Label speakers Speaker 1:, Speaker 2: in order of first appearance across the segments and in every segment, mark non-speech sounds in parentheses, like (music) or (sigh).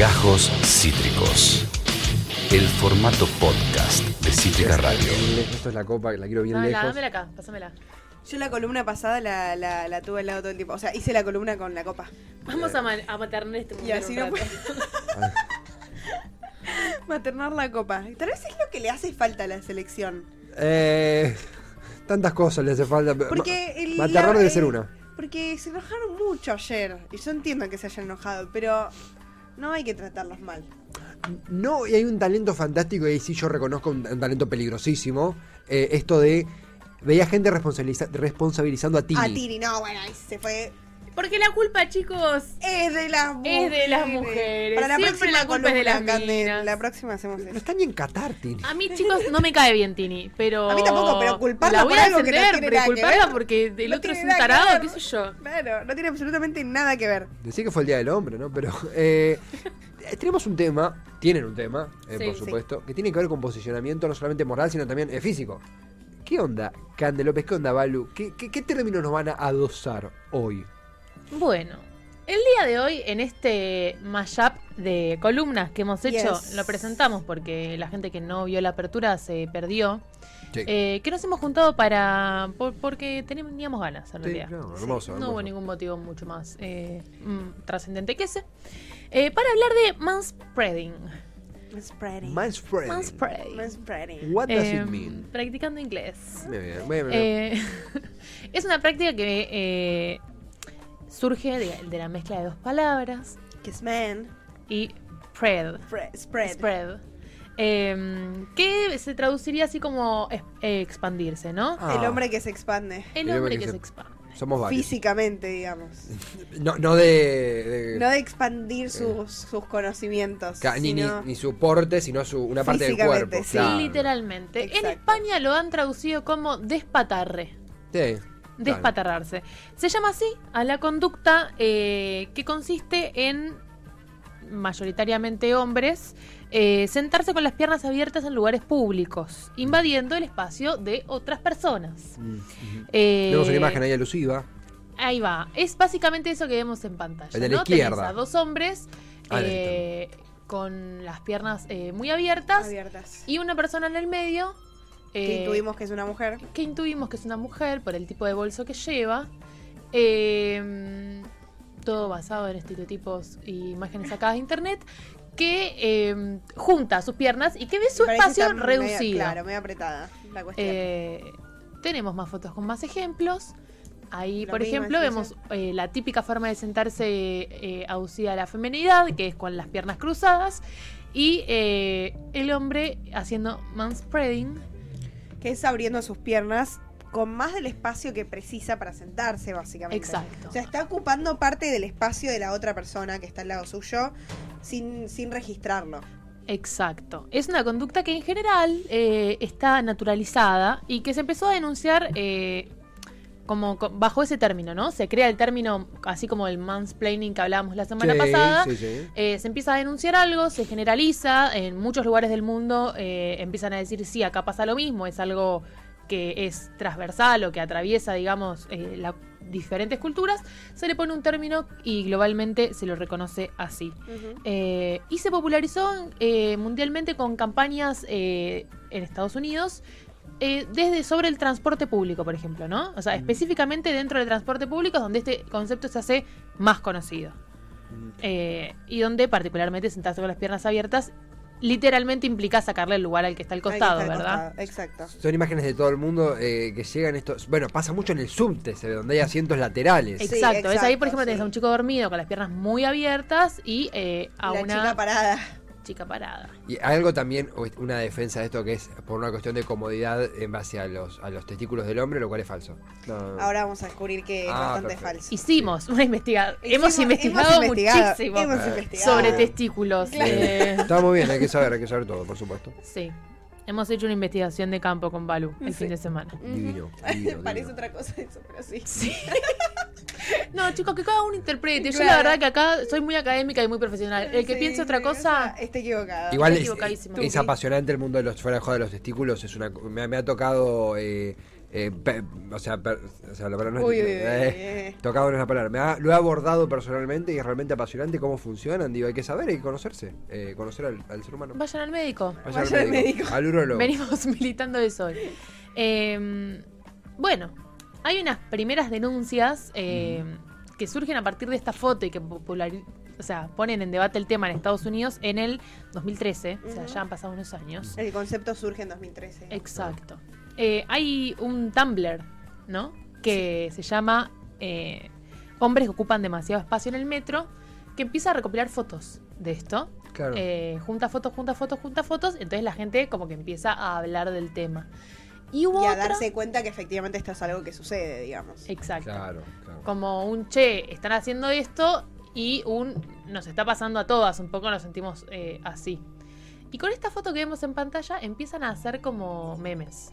Speaker 1: Gajos Cítricos. El formato podcast de Cítrica Radio.
Speaker 2: Esto es la copa, que la quiero bien
Speaker 3: Dámela,
Speaker 2: lejos.
Speaker 3: dámela acá, pásamela.
Speaker 4: Yo la columna pasada la, la, la tuve al lado todo el tiempo. O sea, hice la columna con la copa.
Speaker 3: Vamos a, ma- a maternar este.
Speaker 4: Y así no puedo
Speaker 2: Ah, (laughs)
Speaker 4: maternar la copa. Tal vez es lo que le hace falta a la selección.
Speaker 2: eh, tantas cosas le hace falta.
Speaker 4: Porque el-
Speaker 2: ma- Maternar
Speaker 4: la-
Speaker 2: debe
Speaker 4: eh,
Speaker 2: ser una.
Speaker 4: Porque se enojaron mucho ayer. Y yo entiendo que se hayan enojado, pero no hay que tratarlos mal.
Speaker 2: No, y hay un talento fantástico, y ahí sí yo reconozco un, un talento peligrosísimo. eh, esto de. Veía gente responsabiliza- responsabilizando a Tini.
Speaker 4: A Tini, no, bueno, ahí se fue.
Speaker 3: Porque la culpa, chicos,
Speaker 4: Es de las mujeres.
Speaker 3: Es de las mujeres.
Speaker 4: Para la
Speaker 3: Siempre
Speaker 4: próxima
Speaker 3: la culpa es de las minas.
Speaker 4: La próxima hacemos
Speaker 2: No está ni en Qatar, Tini.
Speaker 3: a mí, chicos, no me cae bien Tini, pero...
Speaker 4: A mí tampoco, pero culparla
Speaker 3: La voy
Speaker 4: por
Speaker 3: a
Speaker 4: algo que no tiene
Speaker 3: pero
Speaker 4: nada que
Speaker 3: culparla
Speaker 4: ver.
Speaker 3: porque el
Speaker 4: No
Speaker 3: otro es
Speaker 4: tiene
Speaker 3: un
Speaker 4: nada que
Speaker 3: tarado,
Speaker 4: ver.
Speaker 3: qué sé yo.
Speaker 4: Claro, no tiene absolutamente nada que ver.
Speaker 2: Decí que fue el Día del Hombre, ¿no? Pero eh, tenemos un tema, tienen un tema, eh,
Speaker 3: Sí,
Speaker 2: por
Speaker 3: sí.
Speaker 2: supuesto, que tiene que ver con posicionamiento no solamente moral, sino también eh, físico. ¿Qué onda, Cande López? ¿Qué onda, Balu? ¿Qué, qué, qué términos nos van a adosar hoy?
Speaker 3: Bueno, el día de hoy, en este mashup de columnas que hemos hecho,
Speaker 4: Yes.
Speaker 3: lo presentamos porque la gente que no vio la apertura se perdió.
Speaker 2: Sí.
Speaker 3: Eh, que nos hemos juntado para. por- porque teníamos ganas, en
Speaker 2: Sí,
Speaker 3: realidad.
Speaker 2: no, hermoso,
Speaker 3: No
Speaker 2: hermoso.
Speaker 3: hubo ningún motivo mucho más eh, mm, trascendente que ese. Eh, para hablar de manspreading.
Speaker 4: Spreading.
Speaker 2: Manspreading.
Speaker 3: Manspreading.
Speaker 4: Manspreading.
Speaker 2: What does
Speaker 3: Eh,
Speaker 2: it mean?
Speaker 3: Practicando inglés.
Speaker 2: Muy bien, muy bien.
Speaker 3: Eh, (laughs) es una práctica que eh, surge de, de la mezcla de dos palabras
Speaker 4: Kiss man.
Speaker 3: y spread.
Speaker 4: Fre- Spread.
Speaker 3: Spread. Eh, que se traduciría así como es- eh, expandirse, ¿no?
Speaker 2: Ah,
Speaker 4: El hombre que se expande.
Speaker 3: El
Speaker 2: el
Speaker 3: hombre
Speaker 2: que
Speaker 3: que
Speaker 2: se-
Speaker 3: se expande.
Speaker 2: Somos varios.
Speaker 4: Físicamente, digamos.
Speaker 2: No, no de. de-
Speaker 4: No de expandir sus, sus conocimientos.
Speaker 2: ni, ni,
Speaker 4: sino-
Speaker 2: ni su porte, sino su, una parte del cuerpo.
Speaker 4: sí.
Speaker 2: claro.
Speaker 3: Literalmente. En. España lo han traducido como despatarre.
Speaker 2: Sí.
Speaker 3: Despatarrarse. Se llama así a la conducta eh, que consiste en, mayoritariamente hombres, eh, sentarse con las piernas abiertas en lugares públicos, invadiendo el espacio de otras personas.
Speaker 2: Mm.
Speaker 3: Eh,
Speaker 2: Tenemos una imagen ahí alusiva.
Speaker 3: Ahí va. Es básicamente eso que vemos en pantalla.
Speaker 2: El de la
Speaker 3: ¿no? Tenés
Speaker 2: izquierda.
Speaker 3: a dos hombres
Speaker 2: Ah,
Speaker 3: eh, con las piernas eh, muy abiertas
Speaker 4: abiertas.
Speaker 3: y una persona en el medio.
Speaker 4: Que
Speaker 3: eh,
Speaker 4: intuimos que es una mujer.
Speaker 3: que intuimos que es una mujer por el tipo de bolso que lleva. Eh, todo basado en estereotipos e imágenes sacadas de internet. Que eh, junta sus piernas y que ve su espacio
Speaker 4: medio-
Speaker 3: reducido.
Speaker 4: claro, medio apretada la cuestión.
Speaker 3: Eh, tenemos más fotos con más ejemplos. Ahí, por ejemplo, vemos eh, la típica forma de sentarse eh, aducida a la femenidad, que es con las piernas cruzadas, y eh, el hombre haciendo manspreading.
Speaker 4: Que es abriendo sus piernas con más del espacio que precisa para sentarse, básicamente.
Speaker 3: Exacto.
Speaker 4: O sea, está ocupando parte del espacio de la otra persona que está al lado suyo sin, sin registrarlo.
Speaker 3: Exacto. Es una conducta que en general eh, está naturalizada y que se empezó a denunciar eh, como co- bajo ese término, ¿no? Se crea el término, así como el mansplaining que hablábamos la semana
Speaker 2: Sí,
Speaker 3: pasada.
Speaker 2: sí, sí.
Speaker 3: Eh, se empieza a denunciar algo, se generaliza, en muchos lugares del mundo eh, empiezan a decir, sí, acá pasa lo mismo, es algo que es transversal o que atraviesa, digamos, eh, las diferentes culturas, se le pone un término y globalmente se lo reconoce así. Eh, y se popularizó eh, mundialmente con campañas eh, en Estados Unidos. Eh, desde sobre el transporte público, por ejemplo, ¿no? O sea, específicamente dentro del transporte público es donde este concepto se hace más conocido. Eh, y donde particularmente sentarse con las piernas abiertas literalmente implica sacarle el lugar al que está al costado,
Speaker 4: está
Speaker 3: ¿verdad?
Speaker 4: costado, Exacto.
Speaker 2: Son imágenes de todo el mundo eh, que llegan estos. Bueno, pasa mucho en el subte, se ve, donde hay asientos laterales.
Speaker 4: Sí,
Speaker 3: Exacto, es ahí, por ejemplo, tenés
Speaker 4: sí.
Speaker 3: a un chico dormido con las piernas muy abiertas y eh, a
Speaker 4: la
Speaker 3: una
Speaker 4: chica parada.
Speaker 3: Chica parada.
Speaker 2: Y hay algo también, una defensa de esto que es por una cuestión de comodidad en base a los, a los testículos del hombre, lo cual es falso. No.
Speaker 4: Ahora vamos a descubrir que es
Speaker 2: Ah,
Speaker 4: bastante
Speaker 2: perfecto.
Speaker 4: falso.
Speaker 3: Hicimos una investigación, hemos investigado
Speaker 4: hemos investigado,
Speaker 3: muchísimo
Speaker 4: hemos investigado.
Speaker 3: sobre testículos.
Speaker 4: Claro.
Speaker 3: eh,
Speaker 2: Está muy bien, hay que saber, hay que saber todo, por supuesto.
Speaker 3: sí, hemos hecho una investigación de campo con Balu el
Speaker 4: Sí.
Speaker 3: fin de semana.
Speaker 2: Divino, divino, (laughs)
Speaker 4: Parece
Speaker 2: divino.
Speaker 4: otra cosa eso, pero sí.
Speaker 3: Sí. (laughs) No, chicos, que cada uno interprete. Yo la verdad que acá soy muy académica y muy profesional. El que
Speaker 4: Sí,
Speaker 3: piense otra cosa,
Speaker 4: Está, equivocado.
Speaker 2: Igual es,
Speaker 3: equivocadísimo.
Speaker 2: es apasionante el mundo de los fuera de los testículos. Es una, me, me ha tocado eh, eh, pe- o sea, per- o sea, la palabra no es-
Speaker 4: Uy,
Speaker 2: eh,
Speaker 4: uy.
Speaker 2: tocado no es la palabra. Me ha- lo he abordado personalmente y es realmente apasionante cómo funcionan. Digo, hay que saber, hay que conocerse, eh, conocer al, al ser humano.
Speaker 3: Vayan al médico.
Speaker 2: Vayan
Speaker 4: Vayan al médico.
Speaker 2: Al urólogo.
Speaker 3: Venimos (laughs) militando eso hoy. Eh, bueno, hay unas primeras denuncias eh, que surgen a partir de esta foto y que populari- o sea, ponen en debate el tema en Estados Unidos en el 2013. O sea, ya han pasado unos años.
Speaker 4: El concepto surge en 2013.
Speaker 3: Exacto. Eh, hay un Tumblr, ¿no? Que se llama eh, Hombres que ocupan demasiado espacio en el metro, que empieza a recopilar fotos de esto.
Speaker 2: Claro.
Speaker 3: Eh, junta fotos, junta fotos, junta fotos. Entonces la gente como que empieza a hablar del tema. Y hubo
Speaker 4: y a
Speaker 3: otra-
Speaker 4: darse cuenta que efectivamente esto es algo que sucede, digamos.
Speaker 3: Exacto.
Speaker 2: Claro, claro.
Speaker 3: Como un che, están haciendo esto y un nos está pasando a todas, un poco nos sentimos eh, así. Y con esta foto que vemos en pantalla empiezan a hacer como memes.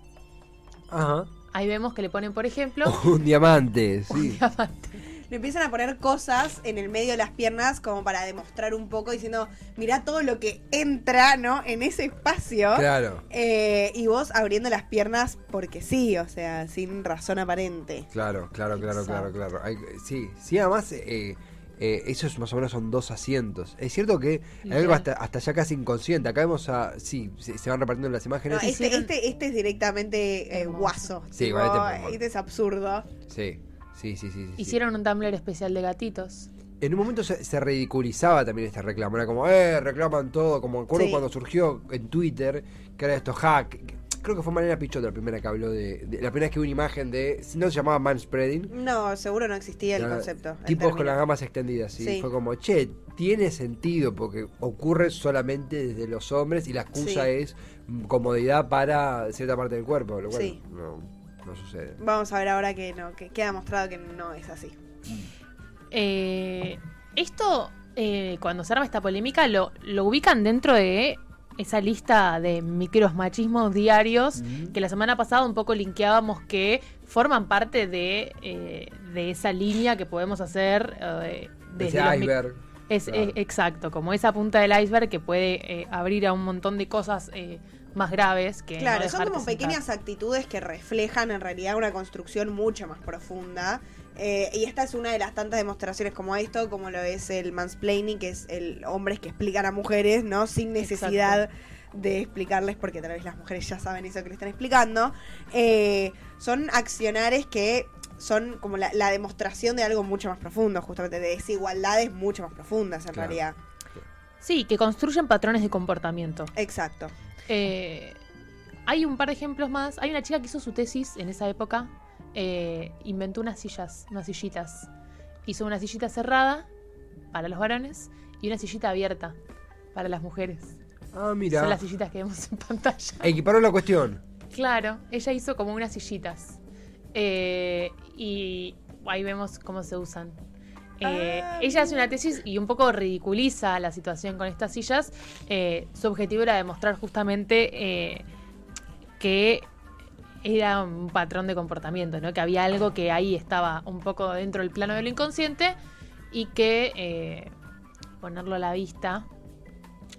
Speaker 2: Ajá.
Speaker 3: Ahí vemos que le ponen, por ejemplo, (laughs)
Speaker 2: Un diamante,
Speaker 3: un
Speaker 2: sí.
Speaker 3: diamante.
Speaker 4: Le empiezan a poner cosas en el medio de las piernas como para demostrar un poco, diciendo, mirá todo lo que entra, ¿no? En ese espacio.
Speaker 2: Claro,
Speaker 4: Eh, y vos abriendo las piernas porque sí, o sea, sin razón aparente.
Speaker 2: claro, claro, claro, claro,
Speaker 3: Exacto.
Speaker 2: claro. Hay- sí, sí, además, eh, eh, esos más o menos son dos asientos. Es cierto que hay algo hasta, hasta ya casi inconsciente. Acá vemos a. Sí, se, se van repartiendo las
Speaker 4: No,
Speaker 2: imágenes.
Speaker 4: este,
Speaker 3: hicieron-
Speaker 4: este, este es directamente eh, guaso.
Speaker 2: Sí,
Speaker 4: tipo,
Speaker 2: igual este
Speaker 4: este es absurdo.
Speaker 2: Sí, sí, sí, sí. sí, sí.
Speaker 3: Hicieron un Tumblr especial de gatitos.
Speaker 2: En un momento se, se ridiculizaba también este reclamo. Era como, eh, reclaman todo. Como me acuerdo
Speaker 4: Sí.
Speaker 2: cuando surgió en Twitter, que era esto hack. Creo que fue Mariana Pichot la primera que habló de, de- La primera vez que hubo una imagen de. No se llamaba manspreading.
Speaker 4: No, seguro no existía el concepto. el
Speaker 2: Tipos con las gamas extendidas. Sí.
Speaker 4: Sí.
Speaker 2: Fue como, che, tiene sentido porque ocurre solamente desde los hombres y la excusa
Speaker 4: Sí.
Speaker 2: es comodidad para cierta parte del cuerpo. Lo cual
Speaker 4: Sí.
Speaker 2: no, no sucede.
Speaker 4: Vamos a ver ahora que no, que queda mostrado que no es así.
Speaker 3: Eh, esto, eh, cuando se arma esta polémica, lo, lo ubican dentro de esa lista de micromachismos diarios que la semana pasada un poco linkeábamos que forman parte de, eh, de esa línea que podemos hacer eh, desde
Speaker 2: Ese iceberg.
Speaker 3: Es,
Speaker 2: Claro.
Speaker 3: exacto, como esa punta del iceberg que puede eh, abrir a un montón de cosas eh, más graves que no
Speaker 4: Claro, son como
Speaker 3: sentar.
Speaker 4: pequeñas actitudes que reflejan en realidad una construcción mucho más profunda. Eh, y esta es una de las tantas demostraciones como esto, como lo es el mansplaining, que es el hombres que explican a mujeres, ¿no? Sin necesidad de explicarles, porque tal vez las mujeres ya saben eso que le están explicando. Eh, son accionares que son como la, la demostración de algo mucho más profundo, justamente, de desigualdades mucho más profundas en
Speaker 2: Claro.
Speaker 4: realidad.
Speaker 3: Sí, que construyen patrones de comportamiento.
Speaker 4: Exacto.
Speaker 3: Eh, hay un par de ejemplos más. Hay una chica que hizo su tesis en esa época. Eh, inventó unas sillas, unas sillitas. Hizo una sillita cerrada para los varones y una sillita abierta para las mujeres.
Speaker 2: Ah, mira.
Speaker 3: Son las sillitas que vemos en pantalla. (laughs)
Speaker 2: Equiparó la cuestión.
Speaker 3: Claro, ella hizo como unas sillitas. Eh, y ahí vemos cómo se usan. Eh,
Speaker 4: Ah,
Speaker 3: ella hace una tesis y un poco ridiculiza la situación con estas sillas. Eh, su objetivo era demostrar justamente que era un patrón de comportamiento, ¿no? que había algo que ahí estaba un poco dentro del plano de lo inconsciente y que eh, ponerlo a la vista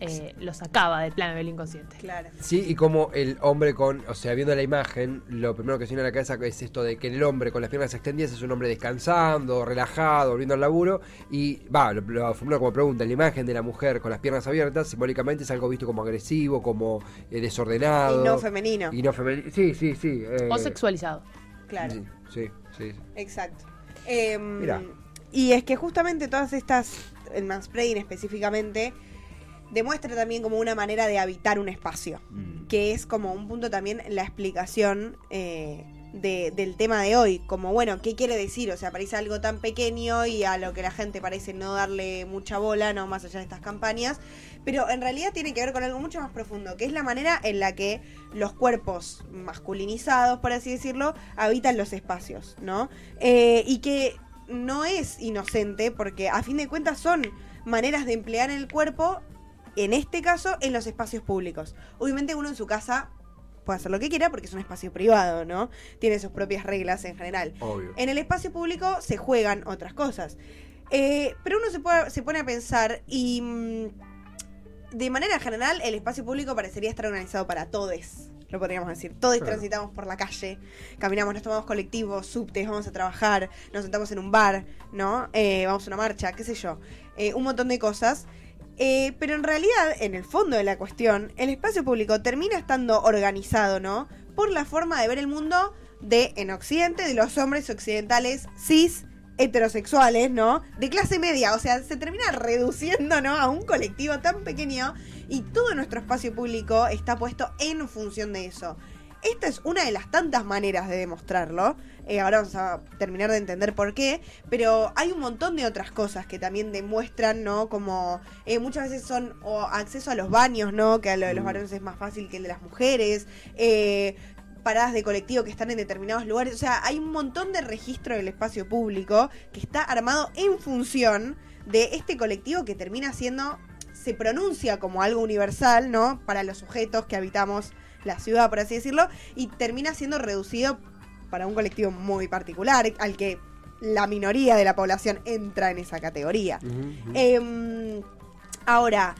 Speaker 3: eh, lo sacaba del plano del inconsciente.
Speaker 4: Claro.
Speaker 2: Sí, y como el hombre con, o sea, viendo la imagen, lo primero que se viene a la cabeza es esto de que el hombre con las piernas extendidas es un hombre descansando, relajado, volviendo al laburo, y va, lo, lo formula como pregunta, la imagen de la mujer con las piernas abiertas simbólicamente es algo visto como agresivo, como eh, desordenado.
Speaker 4: Y no femenino.
Speaker 2: Y no femenino. Sí, sí, sí. eh,
Speaker 3: O sexualizado.
Speaker 4: Claro.
Speaker 2: Sí, sí, sí.
Speaker 4: Exacto. Em,
Speaker 2: Mirá.
Speaker 4: Y es que justamente todas estas, el mansplaining específicamente, demuestra también como una manera de habitar un espacio,
Speaker 2: Mm.
Speaker 4: que es como un punto también la explicación eh, de- del tema de hoy, como bueno, ¿qué quiere decir? O sea, parece algo tan pequeño y a lo que la gente parece no darle mucha bola, no más allá de estas campañas, pero en realidad tiene que ver con algo mucho más profundo, que es la manera en la que los cuerpos masculinizados, por así decirlo, habitan los espacios, ¿no? Eh, y que no es inocente, porque a fin de cuentas son maneras de emplear el cuerpo, en este caso, en los espacios públicos. Obviamente uno en su casa puede hacer lo que quiera porque es un espacio privado, ¿no? Tiene sus propias reglas en general.
Speaker 2: Obvio.
Speaker 4: En el espacio público se juegan otras cosas. Eh, pero uno se, puede- se pone a pensar y mm, de manera general el espacio público parecería estar organizado para todos, lo podríamos decir. Todos
Speaker 2: Claro.
Speaker 4: transitamos por la calle, caminamos, nos tomamos colectivos, subtes, vamos a trabajar, nos sentamos en un bar, ¿no? Eh, vamos a una marcha, qué sé yo. Eh, un montón de cosas. Eh, pero en realidad, en el fondo de la cuestión, el espacio público termina estando organizado, ¿no? Por la forma de ver el mundo de, en Occidente, de los hombres occidentales cis heterosexuales, ¿no? De clase media, o sea, se termina reduciendo, ¿no? A un colectivo tan pequeño y todo nuestro espacio público está puesto en función de eso. Esta es una de las tantas maneras de demostrarlo. Eh, ahora vamos a terminar de entender por qué. Pero hay un montón de otras cosas que también demuestran, ¿no? Como eh, muchas veces son o acceso a los baños, ¿no? Que a lo de los
Speaker 2: Mm.
Speaker 4: varones es más fácil que el de las mujeres. Eh, paradas de colectivo que están en determinados lugares. O sea, hay un montón de registro del espacio público que está armado en función de este colectivo que termina siendo, se pronuncia como algo universal, ¿no? Para los sujetos que habitamos la ciudad, por así decirlo, y termina siendo reducido para un colectivo muy particular, al que la minoría de la población entra en esa categoría. Em, ahora,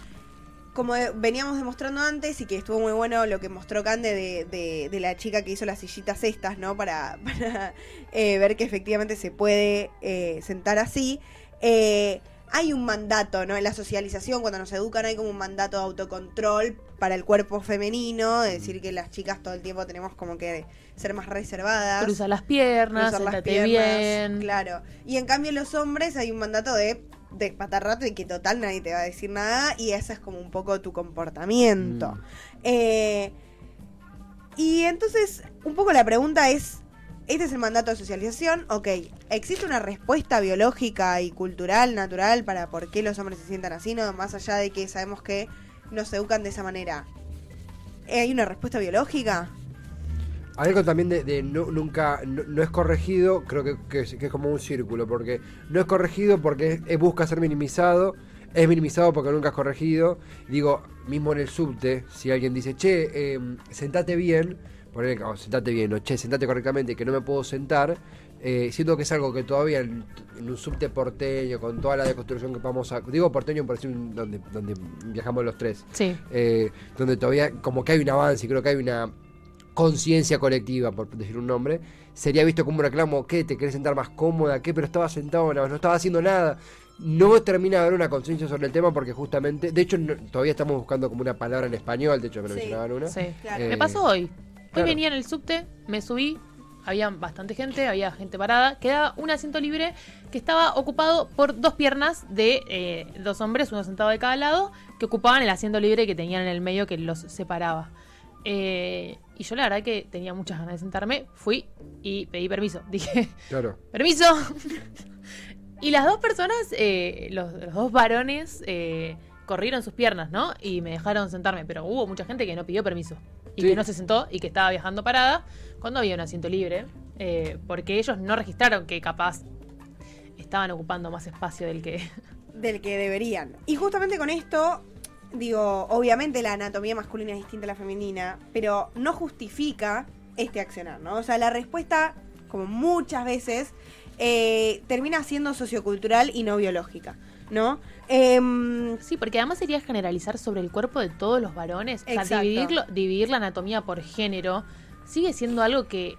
Speaker 4: como veníamos demostrando antes y que estuvo muy bueno lo que mostró Cande de, de- de la chica que hizo las sillitas estas, ¿no? Para, (laughs) para, eh, ver que efectivamente se puede eh, sentar así. Eh, hay un mandato, ¿no? En la socialización, cuando nos educan, hay como un mandato de autocontrol para el cuerpo femenino, es decir, que las chicas todo el tiempo tenemos como que ser más reservadas
Speaker 3: Cruza las piernas,
Speaker 4: cruzar las piernas,
Speaker 3: bien.
Speaker 4: Claro. Y en cambio los hombres hay un mandato de despatarrate y que total nadie te va a decir nada y ese es como un poco tu comportamiento.
Speaker 2: Mm.
Speaker 4: Eh, y entonces, un poco la pregunta es, este es el mandato de socialización, ok, ¿existe una respuesta biológica y cultural, natural, para por qué los hombres se sientan así? No, más allá de que sabemos que nos educan de esa manera. Eh, ¿Hay una respuesta biológica?
Speaker 2: Algo también de, no- nunca, no, no es corregido, creo que, es, como un círculo, porque no es corregido porque busca ser minimizado, es minimizado porque nunca es corregido. Digo, mismo en el subte, si alguien dice, che, eh, sentate bien, ponele, o sentate bien, o che, sentate correctamente, que no me puedo sentar, eh, siento que es algo que todavía en, en un subte porteño, con toda la deconstrucción que vamos a... Digo porteño por decir donde, donde viajamos los tres
Speaker 3: Sí.
Speaker 2: eh, donde todavía como que hay un avance y creo que hay una conciencia colectiva, por decir un nombre, sería visto como un reclamo, ¿qué? ¿Te querés sentar más cómoda? ¿Qué? Pero estaba sentado, no, no estaba haciendo nada. No termina de haber una conciencia sobre el tema porque justamente, de hecho no- todavía estamos buscando como una palabra en español, de hecho me lo
Speaker 4: Sí.
Speaker 2: mencionaban una.
Speaker 3: Sí.
Speaker 4: Claro.
Speaker 2: Eh,
Speaker 3: Me pasó hoy. Hoy venía en el subte, me subí, había bastante gente, había gente parada, quedaba un asiento libre que estaba ocupado por dos piernas de eh, dos hombres, uno sentado de cada lado, que ocupaban el asiento libre que tenían en el medio que los separaba. Eh, y yo la verdad que tenía muchas ganas de sentarme, fui y pedí permiso. (laughs) Dije,
Speaker 2: Claro.
Speaker 3: permiso. (laughs) y las dos personas, eh, los, los dos varones, eh, corrieron sus piernas, ¿no? Y me dejaron sentarme, pero hubo mucha gente que no pidió permiso. Y
Speaker 2: Sí.
Speaker 3: que no se sentó y que estaba viajando parada cuando había un asiento libre. eh, porque ellos no registraron que capaz estaban ocupando más espacio del que... (laughs)
Speaker 4: del que deberían. Y justamente con esto, digo, obviamente la anatomía masculina es distinta a la femenina, pero no justifica este accionar, ¿no? O sea, la respuesta, como muchas veces, eh, termina siendo sociocultural y no biológica, ¿no? Em,
Speaker 3: Sí, porque además sería generalizar sobre el cuerpo de todos los varones. O sea, dividirlo, dividir la anatomía por género sigue siendo algo que,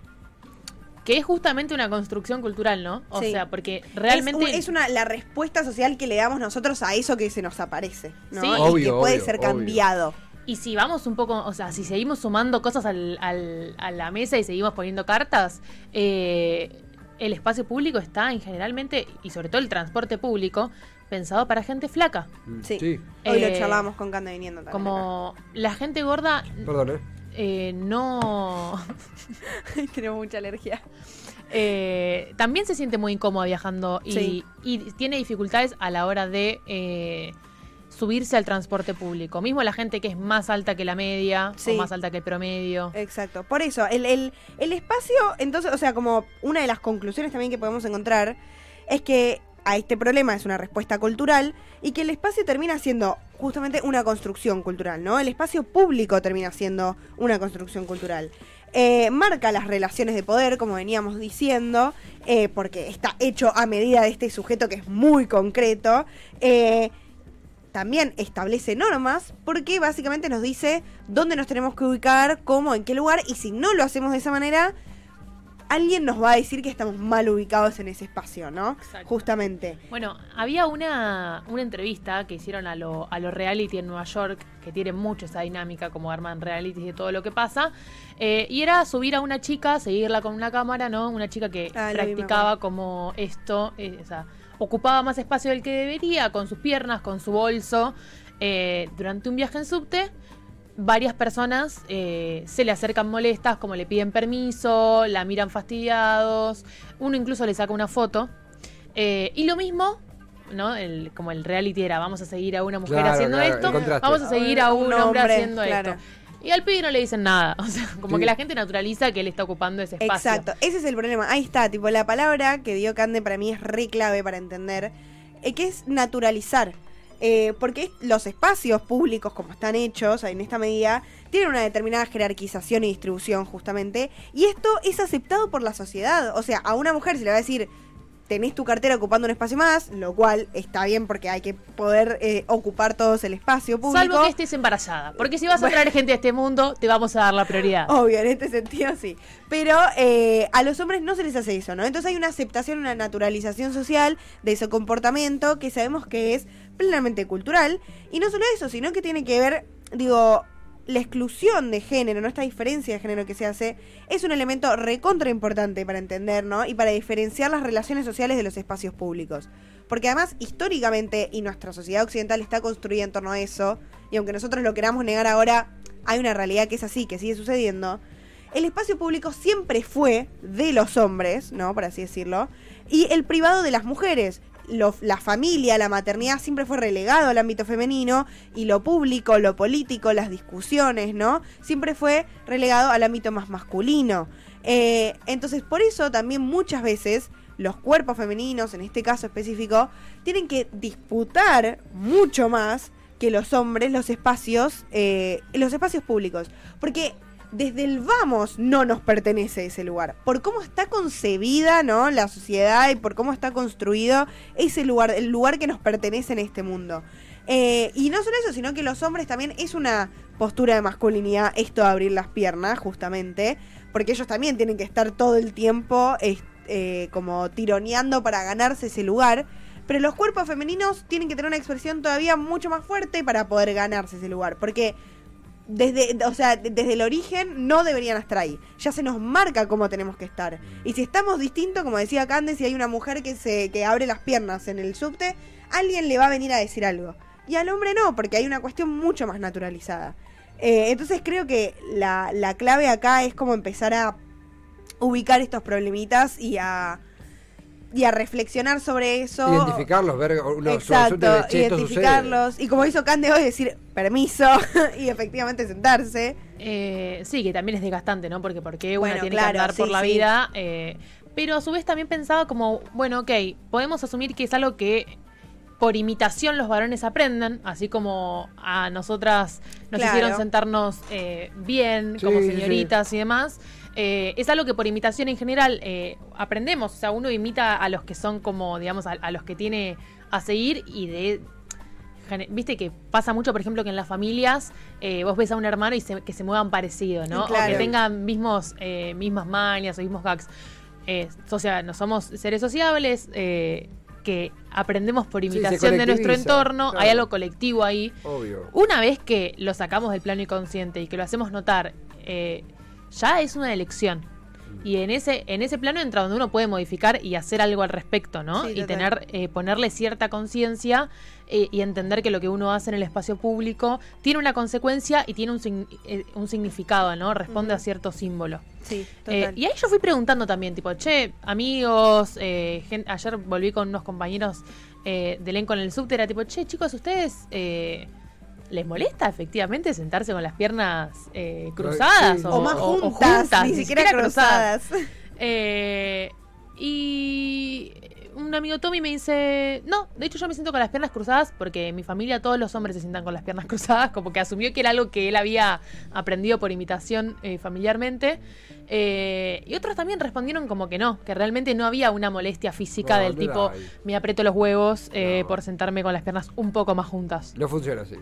Speaker 3: que es justamente una construcción cultural, ¿no? O
Speaker 4: Sí.
Speaker 3: sea, porque realmente...
Speaker 4: es, un- es una, la respuesta social que le damos nosotros a eso que se nos aparece, ¿no?
Speaker 3: Sí.
Speaker 4: Y que puede
Speaker 2: obvio,
Speaker 4: ser
Speaker 2: obvio.
Speaker 4: cambiado.
Speaker 3: Y si vamos un poco, o sea, si seguimos sumando cosas al, al- a la mesa y seguimos poniendo cartas, eh, el espacio público está en generalmente, y sobre todo el transporte público, pensado para gente flaca.
Speaker 2: Mm,
Speaker 4: Sí.
Speaker 2: sí.
Speaker 4: Hoy
Speaker 3: Eh,
Speaker 4: lo charlamos con Cande viniendo también.
Speaker 3: Como la gente gorda
Speaker 2: Perdón, ¿eh?
Speaker 3: eh, no... (laughs)
Speaker 4: Tenemos mucha alergia.
Speaker 3: eh, también se siente muy incómoda viajando y,
Speaker 4: Sí.
Speaker 3: y tiene dificultades a la hora de eh, subirse al transporte público. Mismo la gente que es más alta que la media
Speaker 4: Sí.
Speaker 3: o más alta que el promedio.
Speaker 4: Exacto. Por eso, el, el, el espacio, entonces, o sea, como una de las conclusiones también que podemos encontrar es que a este problema es una respuesta cultural y que el espacio termina siendo justamente una construcción cultural, ¿no? El espacio público termina siendo una construcción cultural. Eh, marca las relaciones de poder, como veníamos diciendo, eh, porque está hecho a medida de este sujeto que es muy concreto. Eh, también establece normas porque básicamente nos dice dónde nos tenemos que ubicar, cómo, en qué lugar, y si no lo hacemos de esa manera, alguien nos va a decir que estamos mal ubicados en ese espacio, ¿no?
Speaker 3: Exacto.
Speaker 4: Justamente.
Speaker 3: Bueno, había una, una entrevista que hicieron a lo, a los reality en Nueva York, que tienen mucho esa dinámica, como arman realities de todo lo que pasa. eh, y era subir a una chica, seguirla con una cámara, ¿no? Una chica que
Speaker 4: Ah, lo vi,
Speaker 3: practicaba como esto, eh, o sea, ocupaba más espacio del que debería, con sus piernas, con su bolso. eh, durante un viaje en subte, varias personas eh, se le acercan molestas, como le piden permiso, la miran fastidiados, uno incluso le saca una foto. Eh, y lo mismo, ¿no? El, como el reality era, vamos a seguir a una mujer
Speaker 2: Claro,
Speaker 3: haciendo
Speaker 2: claro,
Speaker 3: esto, vamos a seguir a un,
Speaker 4: Un
Speaker 3: hombre,
Speaker 4: hombre,
Speaker 3: haciendo
Speaker 4: claro.
Speaker 3: esto. Y al pibe no le dicen nada, (laughs) o sea, como
Speaker 2: Sí.
Speaker 3: que la gente naturaliza que él está ocupando ese espacio.
Speaker 4: Exacto, ese es el problema. Ahí está, tipo, la palabra que dio Cande para mí es re clave para entender, eh, que es naturalizar. Eh, porque los espacios públicos, como están hechos en esta medida, tienen una determinada jerarquización y distribución, justamente. Y esto es aceptado por la sociedad. O sea, a una mujer se le va a decir, tenés tu cartera ocupando un espacio más, lo cual está bien porque hay que poder eh, ocupar todos el espacio público.
Speaker 3: Salvo que estés embarazada. Porque si vas a traer gente a este mundo, te vamos a dar la prioridad.
Speaker 4: Obvio, en este sentido sí. Pero eh, a los hombres no se les hace eso, ¿no? Entonces hay una aceptación, una naturalización social de ese comportamiento que sabemos que es plenamente cultural. Y no solo eso, sino que tiene que ver, digo, la exclusión de género, ¿no? Esta diferencia de género que se hace, es un elemento recontra importante para entender, ¿no? Y para diferenciar las relaciones sociales de los espacios públicos. Porque además, históricamente, y nuestra sociedad occidental está construida en torno a eso, y aunque nosotros lo queramos negar ahora, hay una realidad que es así, que sigue sucediendo. El espacio público siempre fue de los hombres, ¿no? Por así decirlo, y el privado de las mujeres. La familia, la maternidad siempre fue relegado al ámbito femenino y lo público, lo político, las discusiones, ¿no? Siempre fue relegado al ámbito más masculino. Eh, entonces, por eso también muchas veces los cuerpos femeninos, en este caso específico, tienen que disputar mucho más que los hombres los espacios, eh, los espacios públicos. Porque desde el vamos no nos pertenece ese lugar. Por cómo está concebida, ¿no? La sociedad y por cómo está construido ese lugar, el lugar que nos pertenece en este mundo. Eh, y no solo eso, sino que los hombres también es una postura de masculinidad esto de abrir las piernas, justamente, porque ellos también tienen que estar todo el tiempo eh, como tironeando para ganarse ese lugar. Pero los cuerpos femeninos tienen que tener una expresión todavía mucho más fuerte para poder ganarse ese lugar. Porque desde, o sea, de- desde el origen no deberían estar ahí. Ya se nos marca cómo tenemos que estar. Y si estamos distintos, como decía Cande, si hay una mujer que se que abre las piernas en el subte, alguien le va a venir a decir algo. Y al hombre no, porque hay una cuestión mucho más naturalizada. Eh, entonces creo que la, la clave acá es como empezar a ubicar estos problemitas y a y a reflexionar sobre eso.
Speaker 2: Identificarlos, ver unos
Speaker 4: Exacto,
Speaker 2: de che, esto sucede.
Speaker 4: identificarlos. Y como hizo Cande hoy, decir permiso (laughs) y efectivamente sentarse.
Speaker 3: Eh, sí, que también es desgastante, ¿no? Porque porque
Speaker 4: Bueno,
Speaker 3: tiene
Speaker 4: claro,
Speaker 3: que andar por la
Speaker 4: sí.
Speaker 3: vida. eh, pero a su vez también pensaba como, bueno, ok, podemos asumir que es algo que por imitación los varones aprenden, así como a nosotras nos
Speaker 4: Claro.
Speaker 3: hicieron sentarnos eh, bien,
Speaker 2: Sí,
Speaker 3: como
Speaker 2: sí,
Speaker 3: señoritas y demás. Eh, es algo que por imitación en general eh, aprendemos. O sea, uno imita a los que son como, digamos, a, a los que tiene a seguir y de Viste que pasa mucho, por ejemplo, que en las familias eh, vos ves a un hermano y se- que se muevan parecido, ¿no?
Speaker 4: Claro.
Speaker 3: O que tengan mismos, eh, mismas mañas o mismos gags. Eh, o sea, no somos seres sociables que aprendemos por
Speaker 2: Sí,
Speaker 3: imitación de nuestro entorno.
Speaker 2: claro.
Speaker 3: Hay algo colectivo ahí.
Speaker 2: Obvio.
Speaker 3: Una vez que lo sacamos del plano inconsciente y que lo hacemos notar, eh, ya es una elección. Y en ese, en ese plano entra donde uno puede modificar y hacer algo al respecto, ¿no?
Speaker 4: Sí,
Speaker 3: y tener, eh, ponerle cierta conciencia eh, y entender que lo que uno hace en el espacio público tiene una consecuencia y tiene un, eh, un significado, ¿no? Responde a cierto símbolo.
Speaker 4: Sí,
Speaker 3: Eh,
Speaker 4: total.
Speaker 3: y ahí yo fui preguntando también, tipo, che, amigos, eh, ayer volví con unos compañeros de elenco en el subte, era tipo, che, chicos, ¿ustedes eh, les molesta efectivamente sentarse con las piernas eh, cruzadas?
Speaker 2: Sí.
Speaker 4: o, más juntas, ni, siquiera, cruzadas.
Speaker 3: Eh, y un amigo Tommy me dice, no, de hecho yo me siento con las piernas cruzadas porque en mi familia todos los hombres se sientan con las piernas (laughs) cruzadas, como que asumió que era algo que él había aprendido por imitación eh, familiarmente. Eh, y otros también respondieron como que no, que realmente no había una molestia física
Speaker 2: No,
Speaker 3: del tipo, me aprieto los huevos eh,
Speaker 2: No.
Speaker 3: por sentarme con las piernas un poco más juntas.
Speaker 2: No funciona así.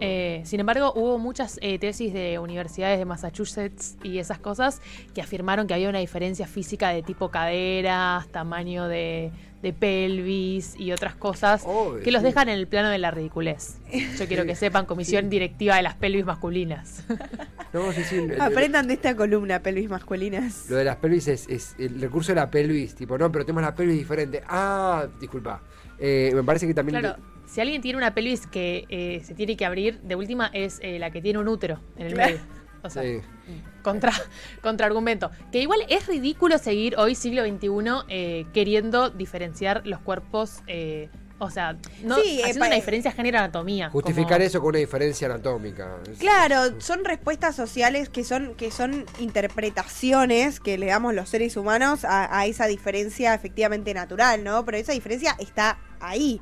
Speaker 3: Eh, sin embargo, hubo muchas eh, tesis de universidades de Massachusetts y esas cosas que afirmaron que había una diferencia física de tipo caderas, tamaño de, de pelvis y otras cosas
Speaker 2: Obvio,
Speaker 3: que los
Speaker 2: sí.
Speaker 3: dejan en el plano de la ridiculez. Yo quiero que (laughs) sepan, comisión directiva de las pelvis masculinas. (laughs)
Speaker 2: No, sí, sí, el-
Speaker 4: Aprendan de esta columna, pelvis masculinas.
Speaker 2: Lo de las pelvis es, es el recurso de la pelvis, tipo, no, pero tenemos la pelvis diferente. Ah, disculpa. Eh, me parece que también.
Speaker 3: Claro, si alguien tiene una pelvis que eh, se tiene que abrir, de última es eh, la que tiene un útero en el medio. (laughs) O sea,
Speaker 2: Sí.
Speaker 3: contra, contraargumento. Que igual es ridículo seguir hoy, siglo XXI, eh, queriendo diferenciar los cuerpos. eh, o sea, no,
Speaker 4: Sí,
Speaker 3: haciendo una diferencia género-anatomía.
Speaker 2: Justificar
Speaker 3: como-
Speaker 2: eso con una diferencia anatómica.
Speaker 4: Claro, son respuestas sociales que son, que son interpretaciones que le damos los seres humanos a, a esa diferencia efectivamente natural, ¿no? Pero esa diferencia está ahí.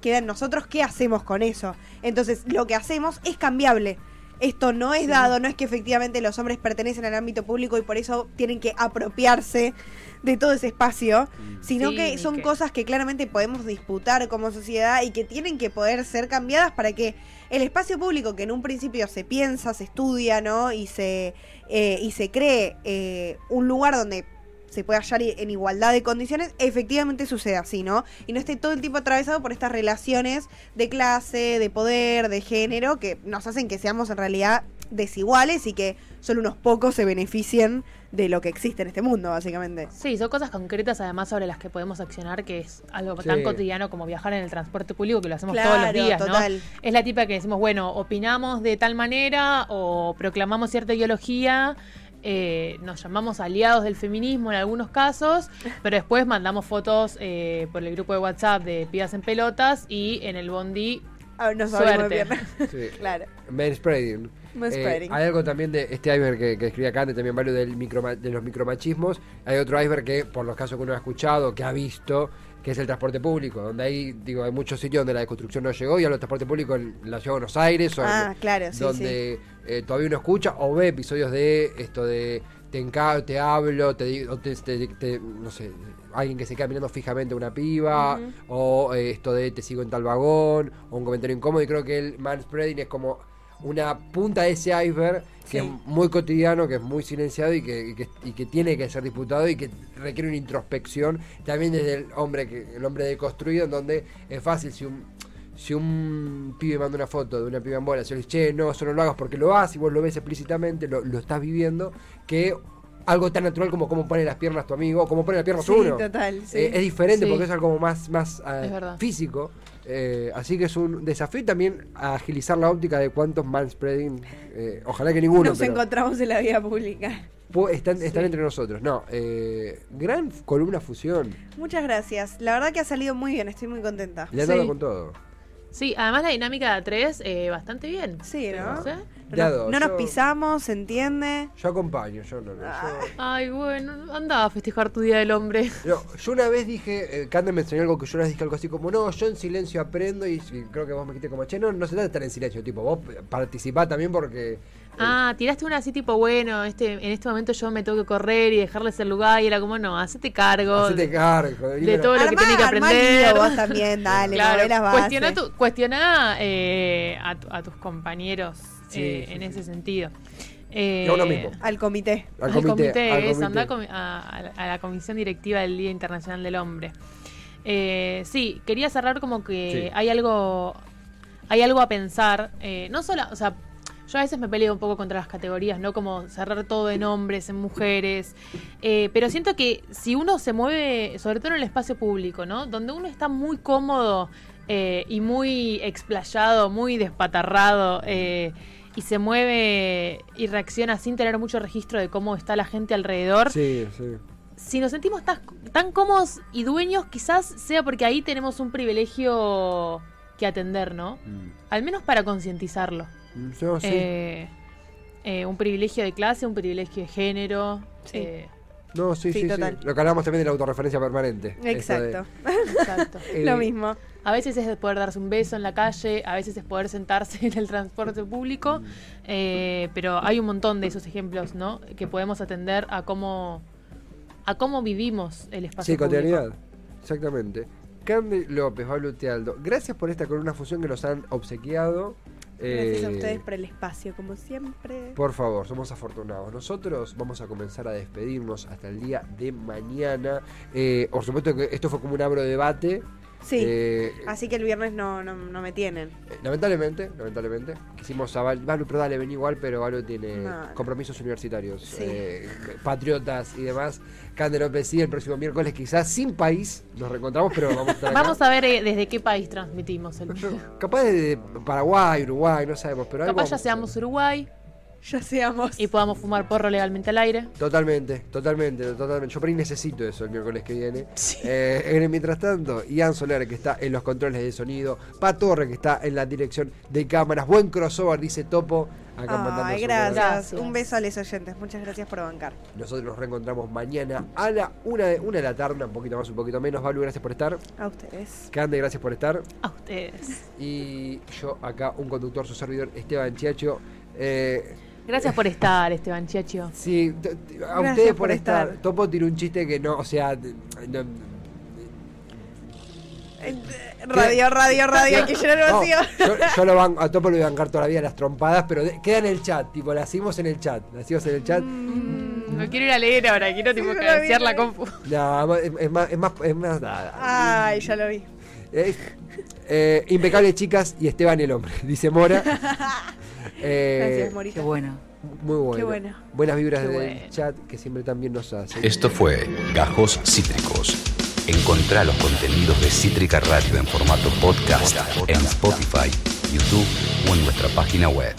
Speaker 4: Queda en nosotros qué hacemos con eso. Entonces, lo que hacemos es cambiable. Esto no es dado, no es que efectivamente los hombres pertenecen al ámbito público y por eso tienen que apropiarse de todo ese espacio, sino
Speaker 3: Sí,
Speaker 4: que son
Speaker 3: que-
Speaker 4: cosas que claramente podemos disputar como sociedad y que tienen que poder ser cambiadas para que el espacio público que en un principio se piensa, se estudia, ¿no? Y se, eh, y se cree eh, un lugar donde se puede hallar en igualdad de condiciones, efectivamente sucede así, ¿no? Y no esté todo el tiempo atravesado por estas relaciones de clase, de poder, de género, que nos hacen que seamos en realidad desiguales y que solo unos pocos se beneficien de lo que existe en este mundo, básicamente.
Speaker 3: Sí, son cosas concretas además sobre las que podemos accionar, que es algo
Speaker 2: Sí.
Speaker 3: tan cotidiano como viajar en el transporte público, que lo hacemos
Speaker 4: Claro,
Speaker 3: todos los días,
Speaker 4: total.
Speaker 3: ¿no? Es la tipa que decimos, bueno, opinamos de tal manera o proclamamos cierta ideología, eh, nos llamamos aliados del feminismo en algunos casos, (laughs) pero después mandamos fotos eh, por el grupo de WhatsApp de pibas en pelotas y en el bondi
Speaker 4: A ver, nos abrimos de
Speaker 3: Suerte. (laughs)
Speaker 2: Sí. (laughs)
Speaker 4: claro.
Speaker 2: Manspreading. Eh, hay algo también de este iceberg que, que escribí acá, antes también varios del microma- de los micromachismos. Hay otro iceberg que, por los casos que uno ha escuchado, que ha visto, que es el transporte público, donde hay, digo, hay muchos sitios donde la deconstrucción no llegó y a los transporte público en la ciudad de Buenos Aires, o en-
Speaker 4: Ah, claro, sí,
Speaker 2: donde eh, todavía uno escucha o ve episodios de esto de te enca te hablo, te digo, te, te- te- no sé, alguien que se queda mirando fijamente a una piba, o eh, esto de te sigo en tal vagón, o un comentario incómodo, y creo que el manspreading es como una punta de ese iceberg que
Speaker 4: Sí.
Speaker 2: es muy cotidiano, que es muy silenciado y que, y que, y que tiene que ser disputado y que requiere una introspección también desde el hombre que el hombre deconstruido en donde es fácil si un si un pibe manda una foto de una piba en bola, se le dice, che, no, eso no lo hagas porque lo haces y vos lo ves explícitamente, lo, lo estás viviendo, que algo tan natural como cómo pone las piernas tu amigo, cómo pone las piernas
Speaker 4: Sí,
Speaker 2: uno.
Speaker 4: total, sí.
Speaker 2: Eh, es diferente
Speaker 3: Sí.
Speaker 2: porque es algo más, más
Speaker 3: verdad.
Speaker 2: físico. Eh, así que es un desafío y también a agilizar la óptica de cuántos manspreading, eh, ojalá que ninguno,
Speaker 4: Nos
Speaker 2: pero
Speaker 4: encontramos en la vida pública.
Speaker 2: están, están entre nosotros. No, eh, gran columna fusión.
Speaker 4: Muchas gracias. La verdad que ha salido muy bien, estoy muy contenta.
Speaker 2: Le han
Speaker 3: Sí.
Speaker 2: dado con todo.
Speaker 3: Sí, además la dinámica de tres, eh, bastante bien.
Speaker 4: Sí, ¿no?
Speaker 3: No sé.
Speaker 4: No, nos-
Speaker 2: dos,
Speaker 4: no nos
Speaker 2: yo-
Speaker 4: pisamos, ¿se entiende?
Speaker 2: Yo acompaño, yo no, no.
Speaker 4: Ah.
Speaker 2: yo-
Speaker 3: Ay, bueno, anda a festejar tu Día del Hombre.
Speaker 2: No, yo una vez dije, eh, Cande me enseñó algo que yo una vez dije algo así como, no, yo en silencio aprendo y, y creo que vos me dijiste como, che, no, no se trata de estar en silencio, tipo, vos participá también porque... eh,
Speaker 3: Ah, tiraste una así tipo, bueno, este, en este momento yo me tengo que correr y dejarles el lugar y era como, no, hacete cargo.
Speaker 2: hacete cargo.
Speaker 3: de todo lo que tiene que aprender.
Speaker 4: vos también, dale, (laughs)
Speaker 3: Claro,
Speaker 4: las bases.
Speaker 3: cuestiona, tu- cuestiona, eh, a, tu- a tus compañeros
Speaker 2: Sí,
Speaker 3: eh,
Speaker 2: sí,
Speaker 3: en
Speaker 2: sí.
Speaker 3: ese sentido. Eh,
Speaker 2: uno mismo.
Speaker 4: Al comité.
Speaker 2: Al
Speaker 3: al
Speaker 2: comité, al comité.
Speaker 3: a la- a la comisión directiva del Día Internacional del Hombre. Eh, sí, quería cerrar como que
Speaker 2: Sí.
Speaker 3: hay algo hay algo a pensar, eh, no solo, o sea, yo a veces me peleo un poco contra las categorías, ¿no? Como cerrar todo en hombres, en mujeres, eh, pero siento que si uno se mueve, sobre todo en el espacio público, ¿no? Donde uno está muy cómodo eh, y muy explayado, muy despatarrado, eh, y se mueve y reacciona sin tener mucho registro de cómo está la gente alrededor,
Speaker 2: Sí, sí.
Speaker 3: si nos sentimos tan, tan cómodos y dueños, quizás sea porque ahí tenemos un privilegio que atender, ¿no? Al menos para concientizarlo.
Speaker 2: Mm, Yo sí.
Speaker 3: Eh, eh, un privilegio de clase, un privilegio de género.
Speaker 4: Sí.
Speaker 3: eh,
Speaker 2: No, sí,
Speaker 4: Sí,
Speaker 2: sí. Lo que hablamos también de la autorreferencia permanente. De-
Speaker 4: Exacto. (laughs)
Speaker 3: Exacto.
Speaker 2: eh,
Speaker 4: Lo mismo.
Speaker 3: A veces es poder darse un beso en la calle, a veces es poder sentarse (laughs) en el transporte público, eh, pero hay un montón de esos ejemplos, ¿no? Que podemos atender a cómo a cómo vivimos el espacio
Speaker 2: Sí,
Speaker 3: público.
Speaker 2: cotidianidad. Exactamente. Candy López, Pablo Tealdo, gracias por esta columna fusión que nos han obsequiado.
Speaker 4: Gracias a
Speaker 2: Eh,
Speaker 4: ustedes por el espacio, como siempre.
Speaker 2: Por favor, somos afortunados. Nosotros vamos a comenzar a despedirnos hasta el día de mañana. Eh, por supuesto que esto fue como un abro debate.
Speaker 4: Sí.
Speaker 2: Eh,
Speaker 4: Así que el viernes no, no, no me tienen.
Speaker 2: eh, lamentablemente, lamentablemente. Quisimos a Val, Valu, pero dale, vení igual, pero Valu tiene
Speaker 4: No.
Speaker 2: compromisos universitarios,
Speaker 4: Sí.
Speaker 2: eh, patriotas y demás. Cande López sí, el próximo miércoles quizás sin país nos reencontramos, pero vamos a estar acá.
Speaker 3: Vamos a ver eh, desde qué país transmitimos el. (laughs)
Speaker 2: Capaz de Paraguay, Uruguay, no sabemos, pero
Speaker 3: Capaz ya seamos. Uruguay (laughs)
Speaker 4: Ya seamos.
Speaker 3: y podamos fumar porro legalmente al aire.
Speaker 2: Totalmente, totalmente, totalmente. Yo por ahí necesito eso el miércoles que viene.
Speaker 3: Sí.
Speaker 2: Eh, en- mientras tanto, Ian Soler, que está en los controles de sonido. Pa Torre, que está en la dirección de cámaras. Buen crossover, dice Topo. Acá mandando
Speaker 4: Ay,
Speaker 2: su
Speaker 4: gracias.
Speaker 3: Gracias.
Speaker 4: Un beso a los oyentes. Muchas gracias por bancar.
Speaker 2: Nosotros nos reencontramos mañana a la una de, una de la tarde, un poquito más, un poquito menos. Valu, gracias por estar.
Speaker 4: A ustedes.
Speaker 2: Cande, gracias por estar.
Speaker 3: A ustedes.
Speaker 2: Y yo acá, un conductor, su servidor, Esteban Chiacho. Eh,
Speaker 3: Gracias por estar, Esteban Chiacho.
Speaker 2: sí, a
Speaker 4: Gracias
Speaker 2: ustedes por,
Speaker 4: por
Speaker 2: estar.
Speaker 4: estar.
Speaker 2: Topo tiró un chiste que no, o sea, no-
Speaker 4: Radio, radio, radio. Que llenar el
Speaker 2: No,
Speaker 4: vacío.
Speaker 2: yo, yo lo van, a Topo lo voy a bancar todavía las trompadas, pero de- queda en el chat, tipo, la hacemos en el chat. La hacemos en el chat.
Speaker 3: No quiero ir a leer ahora, quiero tipo
Speaker 4: lo
Speaker 3: la compu.
Speaker 2: No, es, es más, es más, es más nada.
Speaker 4: Ay, ya lo vi.
Speaker 2: Eh, eh, impecable chicas y Esteban el hombre, (laughs) dice Mora. (laughs) Eh,
Speaker 4: Gracias,
Speaker 5: Qué
Speaker 4: Morita.
Speaker 5: bueno.
Speaker 2: Muy bueno.
Speaker 4: Qué bueno.
Speaker 2: Buenas vibras
Speaker 3: Qué
Speaker 2: del
Speaker 3: bueno.
Speaker 2: chat que siempre también nos hacen.
Speaker 1: Esto fue Gajos Cítricos. Encontrá los contenidos de Cítrica Radio en formato podcast en Spotify, YouTube o en nuestra página web.